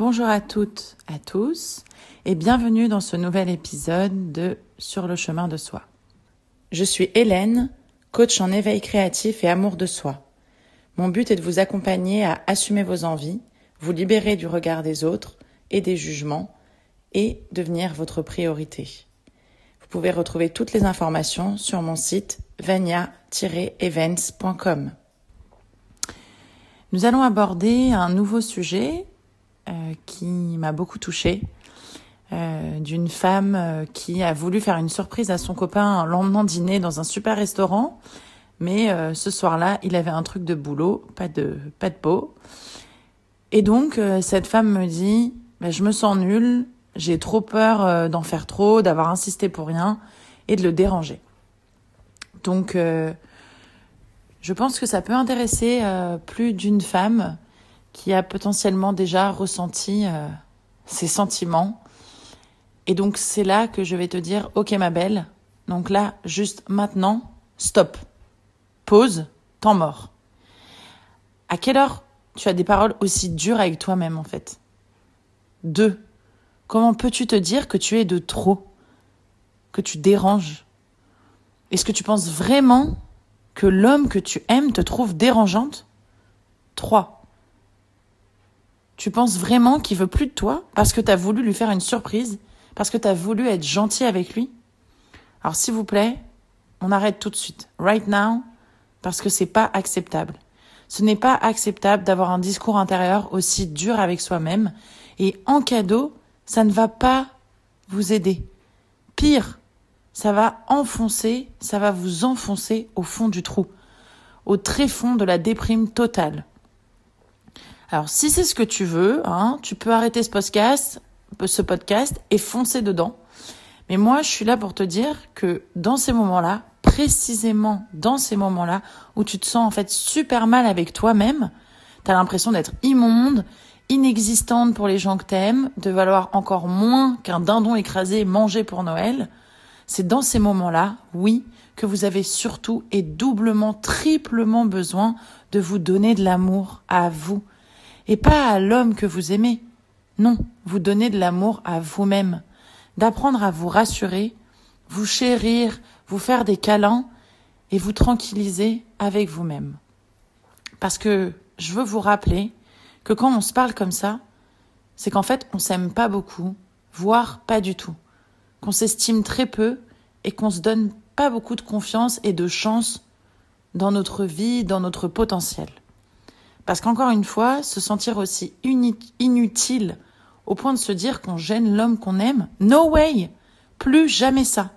Bonjour à toutes, à tous, et bienvenue dans ce nouvel épisode de Sur le chemin de soi. Je suis Hélène, coach en éveil créatif et amour de soi. Mon but est de vous accompagner à assumer vos envies, vous libérer du regard des autres et des jugements, et devenir votre priorité. Vous pouvez retrouver toutes les informations sur mon site vania-events.com. Nous allons aborder un nouveau sujet qui m'a beaucoup touchée, euh, d'une femme euh, qui a voulu faire une surprise à son copain un lendemain dîner dans un super restaurant, mais euh, ce soir-là, il avait un truc de boulot, pas de pas de peau. Et donc euh, cette femme me dit, bah, je me sens nulle, j'ai trop peur euh, d'en faire trop, d'avoir insisté pour rien et de le déranger. Donc je pense que ça peut intéresser euh, plus d'une femme qui a potentiellement déjà ressenti euh, ces sentiments. Et donc c'est là que je vais te dire, ok ma belle, donc là, juste maintenant, stop, pause, temps mort. À quelle heure tu as des paroles aussi dures avec toi-même en fait? Deux, comment peux-tu te dire que tu es de trop? Que tu déranges? Est-ce que tu penses vraiment que l'homme que tu aimes te trouve dérangeante? 3. Tu penses vraiment qu'il veut plus de toi parce que tu as voulu lui faire une surprise, parce que tu as voulu être gentil avec lui? Alors s'il vous plaît, on arrête tout de suite, right now, parce que c'est pas acceptable. Ce n'est pas acceptable d'avoir un discours intérieur aussi dur avec soi-même et en cadeau, ça ne va pas vous aider. Pire, ça va enfoncer, ça va vous enfoncer au fond du trou, au très fond de la déprime totale. Alors, si c'est ce que tu veux, hein, tu peux arrêter ce podcast, ce podcast et foncer dedans. Mais moi, je suis là pour te dire que dans ces moments-là, précisément dans ces moments-là, où tu te sens en fait super mal avec toi-même, t'as l'impression d'être immonde, inexistante pour les gens que t'aimes, de valoir encore moins qu'un dindon écrasé mangé pour Noël, c'est dans ces moments-là, oui, que vous avez surtout et doublement, triplement besoin de vous donner de l'amour à vous. Et pas à l'homme que vous aimez. Non, vous donner de l'amour à vous-même. D'apprendre à vous rassurer, vous chérir, vous faire des câlins et vous tranquilliser avec vous-même. Parce que je veux vous rappeler que quand on se parle comme ça, c'est qu'en fait, on s'aime pas beaucoup, voire pas du tout qu'on s'estime très peu et qu'on se donne pas beaucoup de confiance et de chance dans notre vie, dans notre potentiel. Parce qu'encore une fois, se sentir aussi inutile au point de se dire qu'on gêne l'homme qu'on aime, no way, plus jamais ça.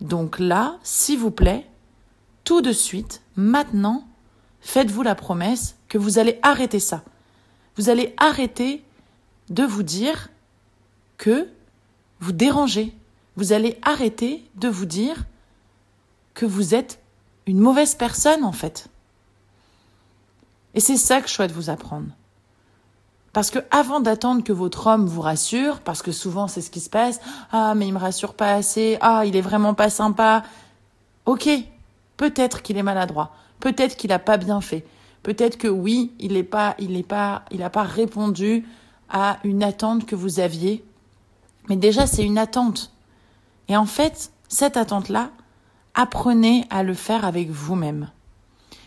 Donc là, s'il vous plaît, tout de suite, maintenant, faites-vous la promesse que vous allez arrêter ça. Vous allez arrêter de vous dire que vous dérangez. Vous allez arrêter de vous dire que vous êtes une mauvaise personne en fait. Et c'est ça que je souhaite vous apprendre. Parce que avant d'attendre que votre homme vous rassure, parce que souvent c'est ce qui se passe, ah mais il me rassure pas assez, ah il est vraiment pas sympa. Ok, peut-être qu'il est maladroit, peut-être qu'il a pas bien fait, peut-être que oui, il est pas, il est pas, il a pas répondu à une attente que vous aviez mais déjà, c'est une attente. Et en fait, cette attente-là, apprenez à le faire avec vous-même.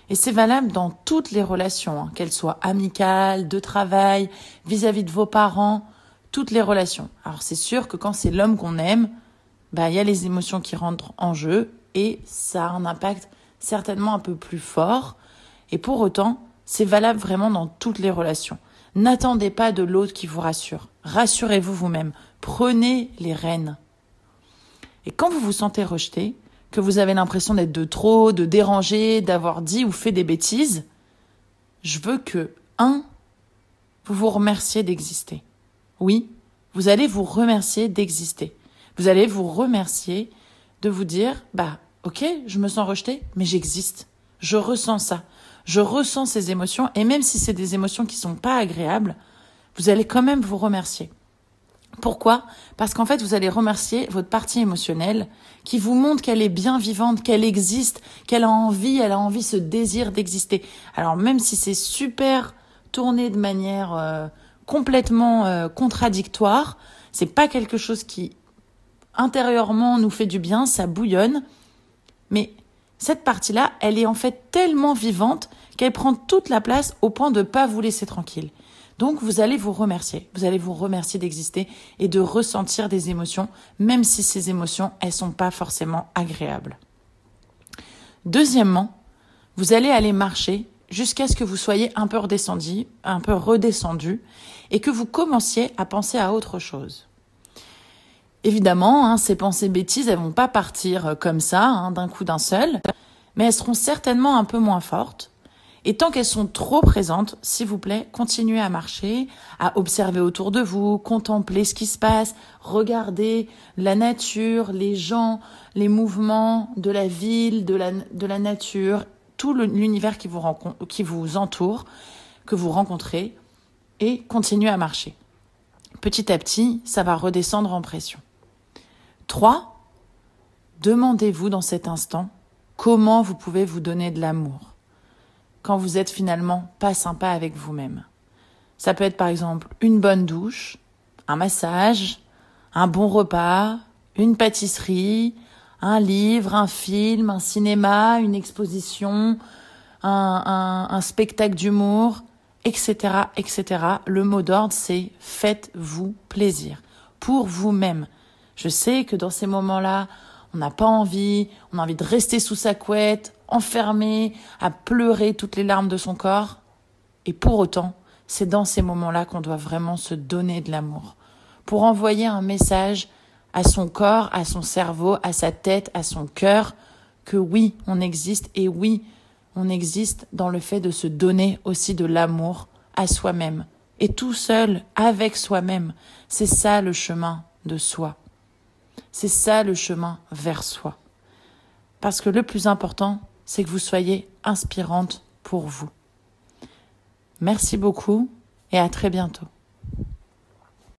Et c'est valable dans toutes les relations, hein, qu'elles soient amicales, de travail, vis-à-vis de vos parents, toutes les relations. Alors c'est sûr que quand c'est l'homme qu'on aime, bah il y a les émotions qui rentrent en jeu et ça a un impact certainement un peu plus fort. Et pour autant, c'est valable vraiment dans toutes les relations. N'attendez pas de l'autre qui vous rassure. Rassurez-vous vous-même. Prenez les rênes. Et quand vous vous sentez rejeté, que vous avez l'impression d'être de trop, de déranger, d'avoir dit ou fait des bêtises, je veux que, un, vous vous remerciez d'exister. Oui, vous allez vous remercier d'exister. Vous allez vous remercier de vous dire, bah, ok, je me sens rejeté, mais j'existe. Je ressens ça. Je ressens ces émotions, et même si c'est des émotions qui sont pas agréables, vous allez quand même vous remercier. Pourquoi? Parce qu'en fait, vous allez remercier votre partie émotionnelle qui vous montre qu'elle est bien vivante, qu'elle existe, qu'elle a envie, elle a envie, ce désir d'exister. Alors même si c'est super tourné de manière euh, complètement euh, contradictoire. C'est pas quelque chose qui intérieurement nous fait du bien, ça bouillonne. Mais cette partie-là, elle est en fait tellement vivante qu'elle prend toute la place au point de pas vous laisser tranquille. Donc vous allez vous remercier, vous allez vous remercier d'exister et de ressentir des émotions, même si ces émotions, elles sont pas forcément agréables. Deuxièmement, vous allez aller marcher jusqu'à ce que vous soyez un peu redescendu, un peu redescendu, et que vous commenciez à penser à autre chose. Évidemment, hein, ces pensées bêtises, elles vont pas partir euh, comme ça, hein, d'un coup d'un seul, mais elles seront certainement un peu moins fortes. Et tant qu'elles sont trop présentes, s'il vous plaît, continuez à marcher, à observer autour de vous, contempler ce qui se passe, regarder la nature, les gens, les mouvements de la ville, de la, nature, tout l'univers qui vous, qui vous entoure, que vous rencontrez, et continuez à marcher. Petit à petit, ça va redescendre en pression. 3. Demandez-vous dans cet instant comment vous pouvez vous donner de l'amour quand vous êtes finalement pas sympa avec vous-même. Ça peut être par exemple une bonne douche, un massage, un bon repas, une pâtisserie, un livre, un film, un cinéma, une exposition, un, spectacle d'humour, etc., etc. Le mot d'ordre, c'est faites-vous plaisir pour vous-même. Je sais que dans ces moments-là, on n'a pas envie, on a envie de rester sous sa couette, enfermé, à pleurer toutes les larmes de son corps. Et pour autant, c'est dans ces moments-là qu'on doit vraiment se donner de l'amour. Pour envoyer un message à son corps, à son cerveau, à sa tête, à son cœur, que oui, on existe et oui, on existe dans le fait de se donner aussi de l'amour à soi-même. Et tout seul, avec soi-même. C'est ça le chemin de soi. C'est ça le chemin vers soi. Parce que le plus important, c'est que vous soyez inspirante pour vous. Merci beaucoup et à très bientôt.